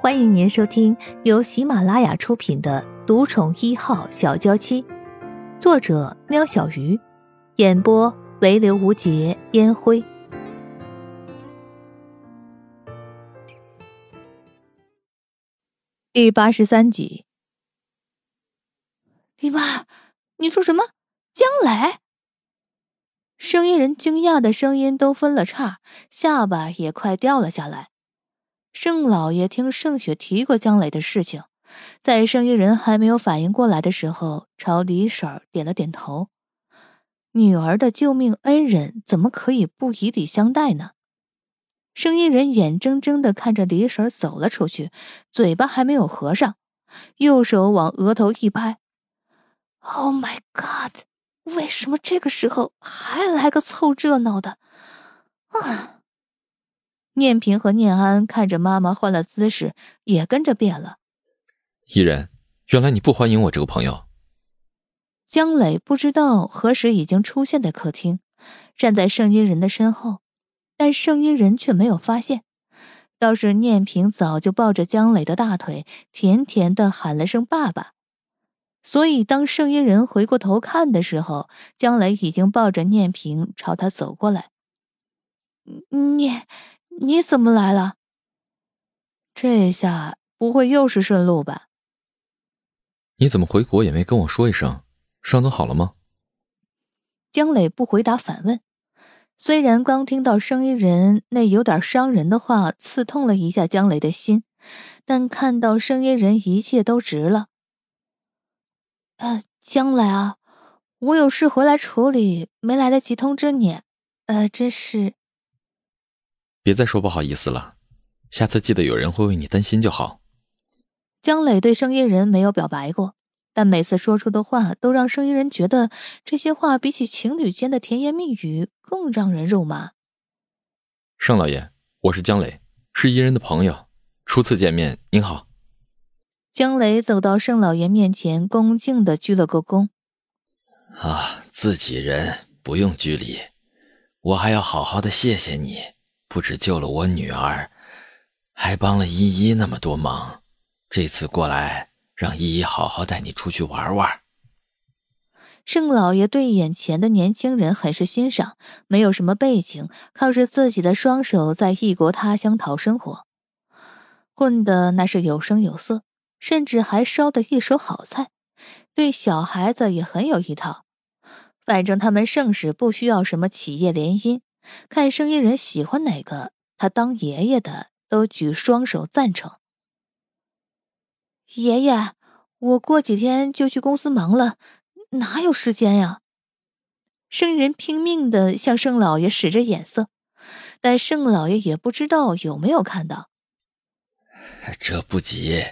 欢迎您收听由喜马拉雅出品的《独宠一号小娇妻》，作者：喵小鱼，演播：唯刘无节烟灰。第八十三集。你妈，你说什么？江磊？声音人惊讶的声音都分了叉，下巴也快掉了下来。盛老爷听盛雪提过江磊的事情，在生意人还没有反应过来的时候，朝李婶儿点了点头。女儿的救命恩人怎么可以不以礼相待呢？生意人眼睁睁的看着李婶儿走了出去，嘴巴还没有合上，右手往额头一拍：“Oh my God！为什么这个时候还来个凑热闹的？啊！”念平和念安看着妈妈换了姿势，也跟着变了。伊人，原来你不欢迎我这个朋友。江磊不知道何时已经出现在客厅，站在圣衣人的身后，但圣衣人却没有发现。倒是念平早就抱着江磊的大腿，甜甜的喊了声“爸爸”。所以当圣衣人回过头看的时候，江磊已经抱着念平朝他走过来。念。你怎么来了？这下不会又是顺路吧？你怎么回国也没跟我说一声？伤都好了吗？江磊不回答反问。虽然刚听到声音人那有点伤人的话，刺痛了一下江磊的心，但看到声音人一切都值了。呃，江磊啊，我有事回来处理，没来得及通知你。呃，真是。别再说不好意思了，下次记得有人会为你担心就好。江磊对声音人没有表白过，但每次说出的话都让声音人觉得这些话比起情侣间的甜言蜜语更让人肉麻。盛老爷，我是江磊，是伊人的朋友，初次见面，您好。江磊走到盛老爷面前，恭敬的鞠了个躬。啊，自己人不用拘礼，我还要好好的谢谢你。不止救了我女儿，还帮了依依那么多忙。这次过来，让依依好好带你出去玩玩。盛老爷对眼前的年轻人很是欣赏，没有什么背景，靠着自己的双手在异国他乡讨生活，混的那是有声有色，甚至还烧的一手好菜，对小孩子也很有一套。反正他们盛世不需要什么企业联姻。看生意人喜欢哪个，他当爷爷的都举双手赞成。爷爷，我过几天就去公司忙了，哪有时间呀？生意人拼命的向盛老爷使着眼色，但盛老爷也不知道有没有看到。这不急，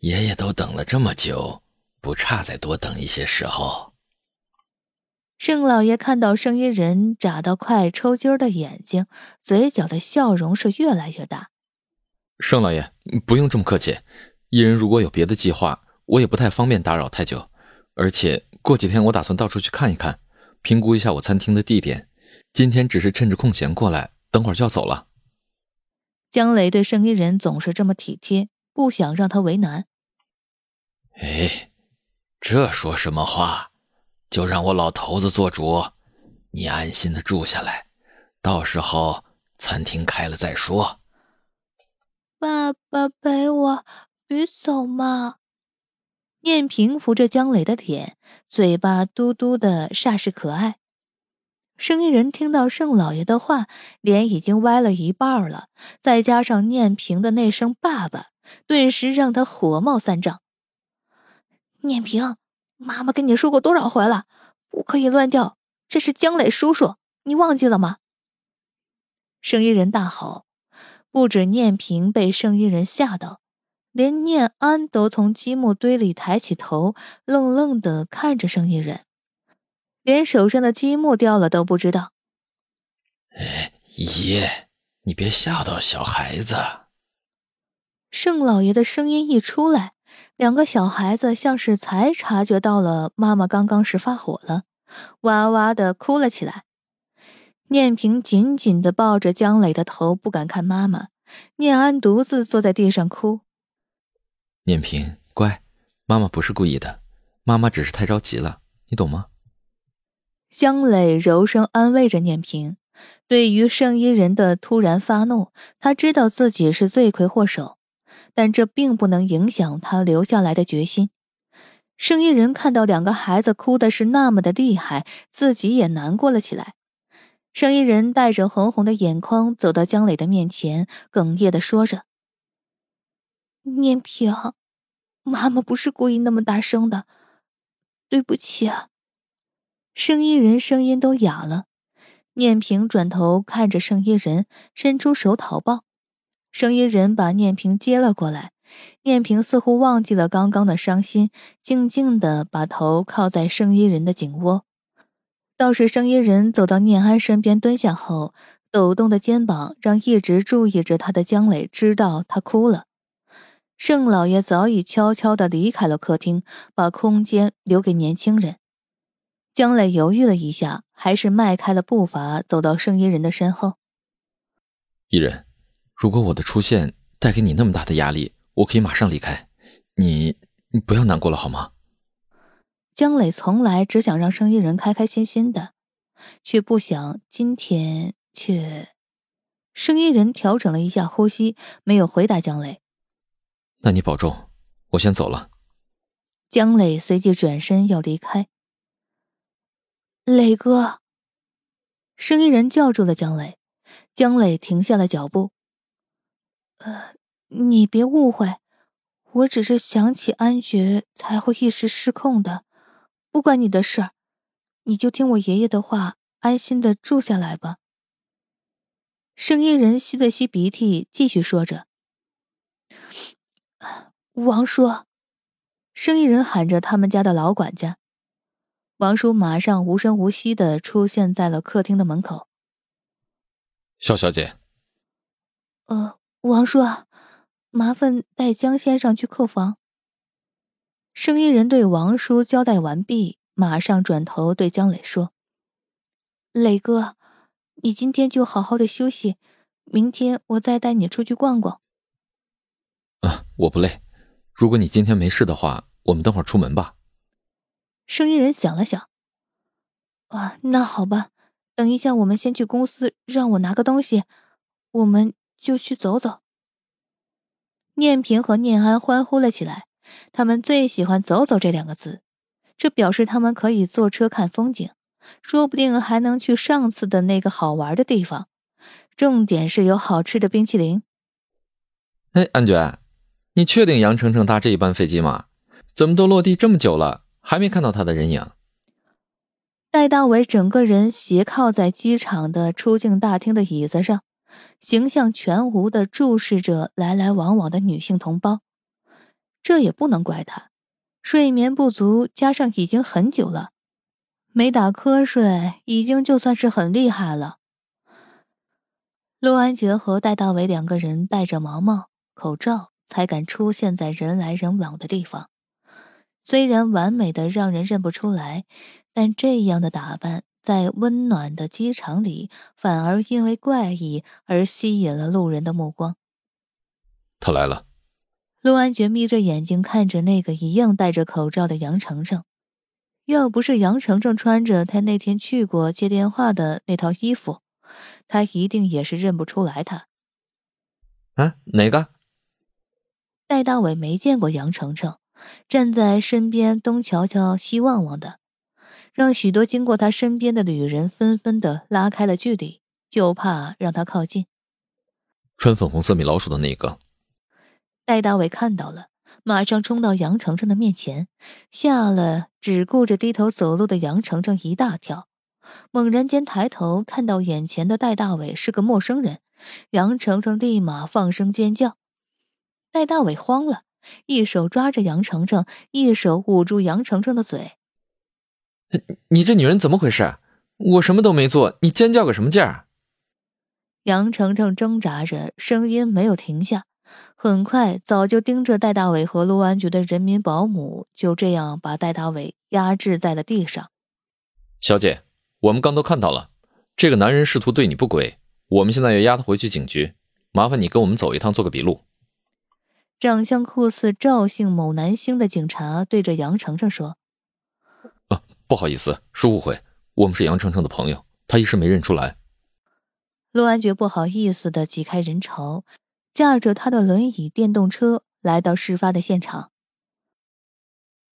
爷爷都等了这么久，不差再多等一些时候。盛老爷看到声音人眨到快抽筋的眼睛，嘴角的笑容是越来越大。盛老爷不用这么客气，一人如果有别的计划，我也不太方便打扰太久。而且过几天我打算到处去看一看，评估一下我餐厅的地点。今天只是趁着空闲过来，等会儿就要走了。江磊对声音人总是这么体贴，不想让他为难。哎，这说什么话？就让我老头子做主，你安心的住下来，到时候餐厅开了再说。爸爸陪我，别走嘛。念平扶着江磊的脸，嘴巴嘟嘟的，煞是可爱。生意人听到盛老爷的话，脸已经歪了一半了，再加上念平的那声“爸爸”，顿时让他火冒三丈。念平。妈妈跟你说过多少回了，不可以乱叫。这是江磊叔叔，你忘记了吗？生意人大吼，不止念平被生意人吓到，连念安都从积木堆里抬起头，愣愣的看着生意人，连手上的积木掉了都不知道。哎，爷，你别吓到小孩子。盛老爷的声音一出来。两个小孩子像是才察觉到了妈妈刚刚是发火了，哇哇的哭了起来。念平紧紧的抱着江磊的头，不敢看妈妈。念安独自坐在地上哭，念平，乖，妈妈不是故意的，妈妈只是太着急了，你懂吗？江磊柔声安慰着念平。对于圣衣人的突然发怒，他知道自己是罪魁祸首，但这并不能影响他留下来的决心。圣衣人看到两个孩子哭的是那么的厉害，自己也难过了起来。圣衣人带着红红的眼眶走到江磊的面前，哽咽的说着：“念平，妈妈不是故意那么大声的，对不起啊。”圣衣人声音都哑了。念平转头看着圣衣人，伸出手讨抱。圣衣人把念平接了过来。念平似乎忘记了刚刚的伤心，静静的把头靠在圣衣人的颈窝。倒是圣衣人走到念安身边蹲下后，抖动的肩膀让一直注意着他的江磊知道他哭了。盛老爷早已悄悄的离开了客厅，把空间留给年轻人。江磊犹豫了一下，还是迈开了步伐，走到圣衣人的身后。伊人，如果我的出现带给你那么大的压力，我可以马上离开。你，你不要难过了好吗？江磊从来只想让生意人开开心心的，却不想今天却……生意人调整了一下呼吸，没有回答江磊。那你保重，我先走了。江磊随即转身要离开。磊哥，声音人叫住了江磊，江磊停下了脚步。呃，你别误会，我只是想起安觉才会一时失控的，不关你的事，你就听我爷爷的话，安心的住下来吧。声音人吸了吸鼻涕，继续说着：“王叔。”生意人喊着他们家的老管家。王叔马上无声无息的出现在了客厅的门口。肖小姐，呃，王叔，麻烦带江先生去客房。生意人对王叔交代完毕，马上转头对江磊说：“磊哥，你今天就好好的休息，明天我再带你出去逛逛。”啊，我不累。如果你今天没事的话，我们等会儿出门吧。声音人想了想，啊，那好吧，等一下我们先去公司，让我拿个东西，我们就去走走。念平和念安欢呼了起来，他们最喜欢“走走”这两个字，这表示他们可以坐车看风景，说不定还能去上次的那个好玩的地方，重点是有好吃的冰淇淋。哎，安觉，你确定杨程程搭这一班飞机吗？怎么都落地这么久了？还没看到他的人影。戴大伟整个人斜靠在机场的出境大厅的椅子上，形象全无的注视着来来往往的女性同胞。这也不能怪他，睡眠不足加上已经很久了，没打瞌睡已经就算是很厉害了。陆安觉和戴大伟两个人戴着毛毛、口罩，才敢出现在人来人往的地方。虽然完美的让人认不出来，但这样的打扮在温暖的机场里，反而因为怪异而吸引了路人的目光。他来了。陆安觉眯着眼睛看着那个一样戴着口罩的杨程程，要不是杨程程穿着他那天去过接电话的那套衣服，他一定也是认不出来他。啊，哪个？戴大伟没见过杨程程。站在身边东瞧瞧西望望的，让许多经过他身边的旅人纷纷的拉开了距离，就怕让他靠近。穿粉红色米老鼠的那个，戴大伟看到了，马上冲到杨程程的面前，吓了只顾着低头走路的杨程程一大跳，猛然间抬头看到眼前的戴大伟是个陌生人，杨程程立马放声尖叫，戴大伟慌了。一手抓着杨程程，一手捂住杨程程的嘴。你这女人怎么回事？我什么都没做，你尖叫个什么劲儿？杨程程挣扎着，声音没有停下。很快，早就盯着戴大伟和陆安局的人民保姆就这样把戴大伟压制在了地上。小姐，我们刚都看到了，这个男人试图对你不轨，我们现在要押他回去警局，麻烦你跟我们走一趟，做个笔录。长相酷似赵姓某男星的警察对着杨程程说：“啊，不好意思，是误会，我们是杨程程的朋友，他一时没认出来。”陆安觉不好意思的挤开人潮，驾着他的轮椅电动车来到事发的现场。